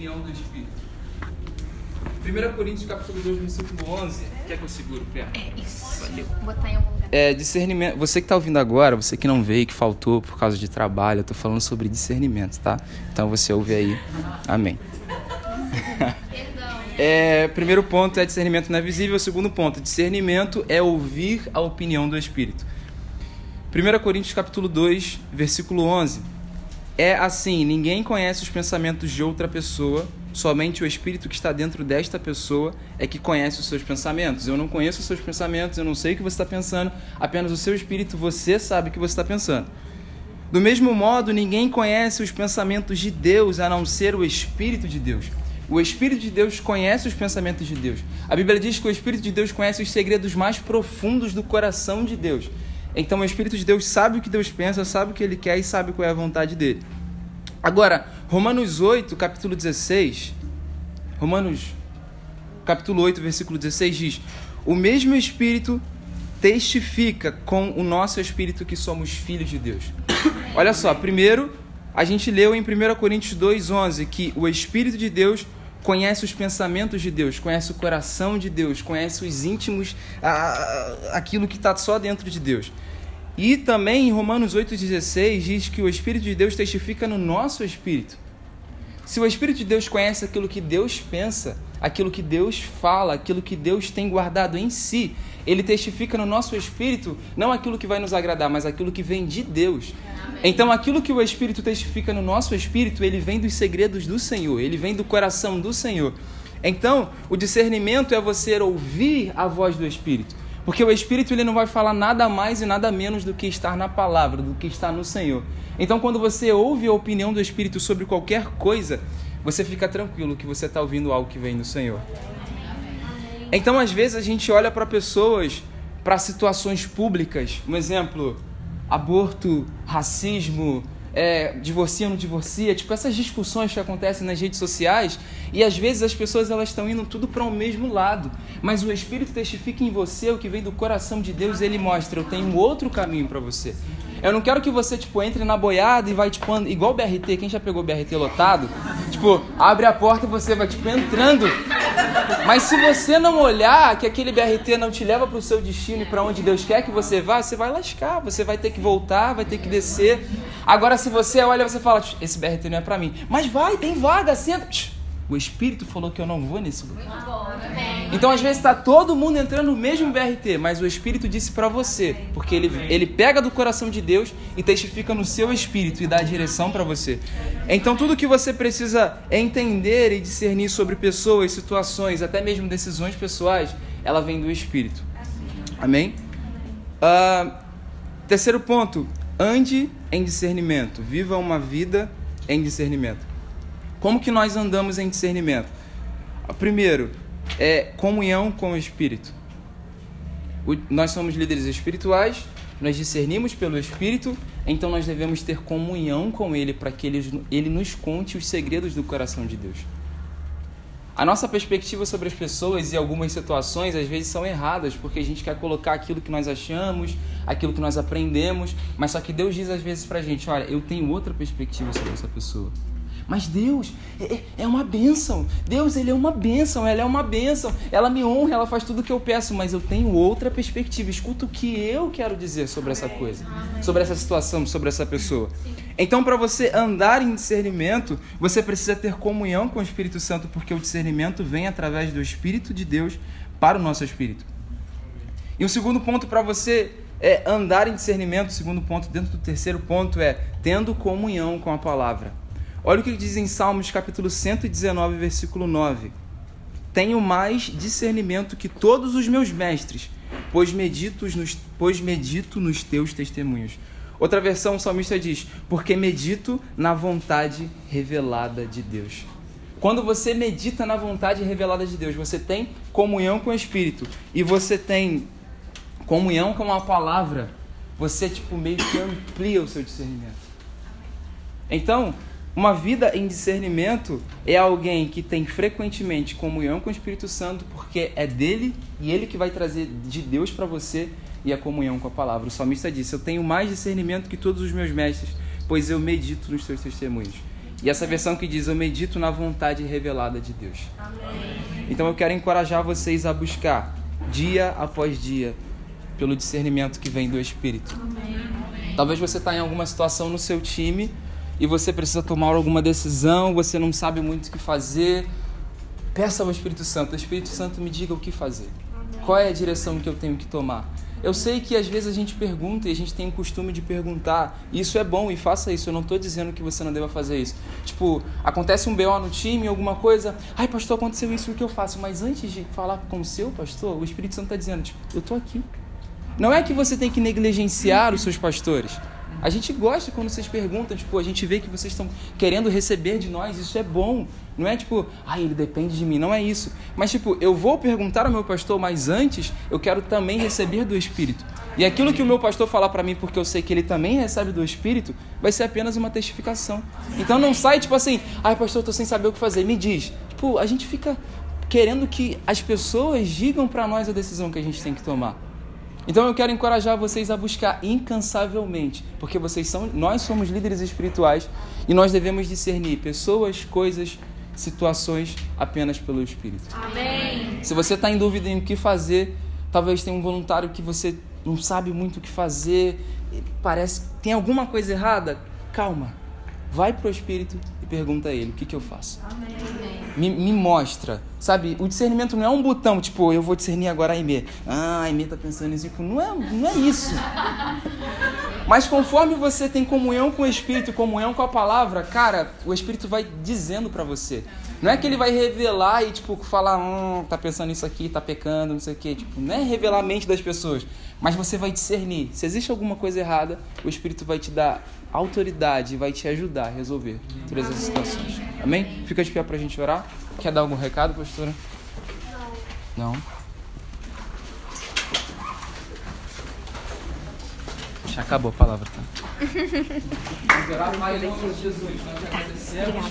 opinião do Espírito. 1 Coríntios capítulo 2, versículo 11. Quer que eu segure o pé? É isso. Valeu. Botar em algum lugar. É, discernimento. Você que está ouvindo agora, você que não veio, que faltou por causa de trabalho, eu tô falando sobre discernimento, tá? Então você ouve aí. Amém. É, primeiro ponto é discernimento não é visível. Segundo ponto, discernimento é ouvir a opinião do Espírito. 1 Coríntios capítulo 2, versículo 11. É assim, ninguém conhece os pensamentos de outra pessoa, somente o Espírito que está dentro desta pessoa é que conhece os seus pensamentos. Eu não conheço os seus pensamentos, eu não sei o que você está pensando, apenas o seu Espírito, você sabe o que você está pensando. Do mesmo modo, ninguém conhece os pensamentos de Deus a não ser o Espírito de Deus. O Espírito de Deus conhece os pensamentos de Deus. A Bíblia diz que o Espírito de Deus conhece os segredos mais profundos do coração de Deus. Então o Espírito de Deus sabe o que Deus pensa, sabe o que ele quer e sabe qual é a vontade dele. Agora, Romanos 8, capítulo 16, Romanos capítulo 8, versículo 16 diz: O mesmo Espírito testifica com o nosso espírito que somos filhos de Deus. Olha só, primeiro, a gente leu em 1 Coríntios 2,11 que o Espírito de Deus conhece os pensamentos de Deus, conhece o coração de Deus, conhece os íntimos, aquilo que está só dentro de Deus. E também em Romanos 8,16 diz que o Espírito de Deus testifica no nosso espírito. Se o Espírito de Deus conhece aquilo que Deus pensa, aquilo que Deus fala, aquilo que Deus tem guardado em si, ele testifica no nosso espírito não aquilo que vai nos agradar, mas aquilo que vem de Deus. Então, aquilo que o Espírito testifica no nosso espírito, ele vem dos segredos do Senhor, ele vem do coração do Senhor. Então, o discernimento é você ouvir a voz do Espírito. Porque o Espírito ele não vai falar nada mais e nada menos do que estar na palavra, do que estar no Senhor. Então, quando você ouve a opinião do Espírito sobre qualquer coisa, você fica tranquilo que você está ouvindo algo que vem do Senhor. Então, às vezes, a gente olha para pessoas, para situações públicas. Um exemplo, aborto, racismo, é, divorcia ou não divorcia, tipo essas discussões que acontecem nas redes sociais e às vezes as pessoas elas estão indo tudo para o mesmo lado, mas o Espírito testifica em você o que vem do coração de Deus, ele mostra, eu tenho um outro caminho para você. Eu não quero que você, tipo, entre na boiada e vai, tipo, igual BRT, quem já pegou BRT lotado? Tipo, abre a porta e você vai, tipo, entrando. Mas se você não olhar que aquele BRT não te leva para o seu destino e para onde Deus quer que você vá, você vai lascar, você vai ter que voltar, vai ter que descer. Agora, se você olha, você fala, esse BRT não é para mim. Mas vai, tem vaga, senta. O Espírito falou que eu não vou nesse lugar. Então, às vezes, está todo mundo entrando no mesmo BRT, mas o Espírito disse para você, porque ele, ele pega do coração de Deus e testifica no seu espírito e dá a direção para você. Então, tudo que você precisa entender e discernir sobre pessoas, situações, até mesmo decisões pessoais, ela vem do Espírito. Amém? Uh, terceiro ponto: ande em discernimento. Viva uma vida em discernimento. Como que nós andamos em discernimento? Primeiro, é comunhão com o Espírito. O, nós somos líderes espirituais, nós discernimos pelo Espírito, então nós devemos ter comunhão com Ele para que ele, ele nos conte os segredos do coração de Deus. A nossa perspectiva sobre as pessoas e algumas situações às vezes são erradas, porque a gente quer colocar aquilo que nós achamos, aquilo que nós aprendemos, mas só que Deus diz às vezes para a gente: olha, eu tenho outra perspectiva sobre essa pessoa. Mas Deus é, é uma bênção. Deus, Ele é uma bênção. Ela é uma bênção. Ela me honra, ela faz tudo o que eu peço. Mas eu tenho outra perspectiva. Escuta o que eu quero dizer sobre essa coisa, sobre essa situação, sobre essa pessoa. Então, para você andar em discernimento, você precisa ter comunhão com o Espírito Santo, porque o discernimento vem através do Espírito de Deus para o nosso espírito. E o segundo ponto para você é andar em discernimento, o segundo ponto, dentro do terceiro ponto, é tendo comunhão com a palavra. Olha o que diz em Salmos capítulo 119, versículo 9. Tenho mais discernimento que todos os meus mestres, pois medito nos, pois medito nos teus testemunhos. Outra versão, o salmista diz: Porque medito na vontade revelada de Deus. Quando você medita na vontade revelada de Deus, você tem comunhão com o Espírito e você tem comunhão com a palavra, você tipo meio que amplia o seu discernimento. Então, uma vida em discernimento é alguém que tem frequentemente comunhão com o Espírito Santo, porque é dele e ele que vai trazer de Deus para você e a comunhão com a palavra. O salmista disse: Eu tenho mais discernimento que todos os meus mestres, pois eu medito nos teus testemunhos. E essa versão que diz: Eu medito na vontade revelada de Deus. Então eu quero encorajar vocês a buscar, dia após dia, pelo discernimento que vem do Espírito. Talvez você está em alguma situação no seu time e você precisa tomar alguma decisão, você não sabe muito o que fazer. Peça ao Espírito Santo: Espírito Santo, me diga o que fazer. Qual é a direção que eu tenho que tomar? Eu sei que às vezes a gente pergunta e a gente tem o costume de perguntar. Isso é bom e faça isso. Eu não estou dizendo que você não deva fazer isso. Tipo, acontece um BO no time, alguma coisa. Ai, pastor, aconteceu isso, o que eu faço? Mas antes de falar com o seu pastor, o Espírito Santo está dizendo, tipo, eu estou aqui. Não é que você tem que negligenciar os seus pastores. A gente gosta quando vocês perguntam, tipo, a gente vê que vocês estão querendo receber de nós, isso é bom. Não é tipo, ah, ele depende de mim, não é isso. Mas tipo, eu vou perguntar ao meu pastor, mas antes eu quero também receber do Espírito. E aquilo que o meu pastor falar para mim, porque eu sei que ele também recebe do Espírito, vai ser apenas uma testificação. Então não sai tipo assim, ai pastor, eu tô sem saber o que fazer, me diz. Tipo, a gente fica querendo que as pessoas digam para nós a decisão que a gente tem que tomar. Então eu quero encorajar vocês a buscar incansavelmente, porque vocês são, nós somos líderes espirituais e nós devemos discernir pessoas, coisas, situações apenas pelo Espírito. Amém. Se você está em dúvida em o que fazer, talvez tenha um voluntário que você não sabe muito o que fazer, parece tem alguma coisa errada, calma, vai pro Espírito e pergunta a Ele o que, que eu faço. Amém me, me, mostra. Sabe, o discernimento não é um botão, tipo, eu vou discernir agora a Aimee. Ah, a Aimee tá pensando nisso. Tipo, não é, não é isso. Mas conforme você tem comunhão com o Espírito, comunhão com a palavra, cara, o Espírito vai dizendo para você. Não é que ele vai revelar e, tipo, falar, hum, tá pensando nisso aqui, tá pecando, não sei o quê. Tipo, não é revelar a mente das pessoas. Mas você vai discernir. Se existe alguma coisa errada, o Espírito vai te dar autoridade vai te ajudar a resolver todas as situações. Amém? Fica de pé pra gente orar. Quer dar algum recado, pastora? Não. Não? Já acabou a palavra, tá? Pai, em nome de Jesus. Nós agradecemos.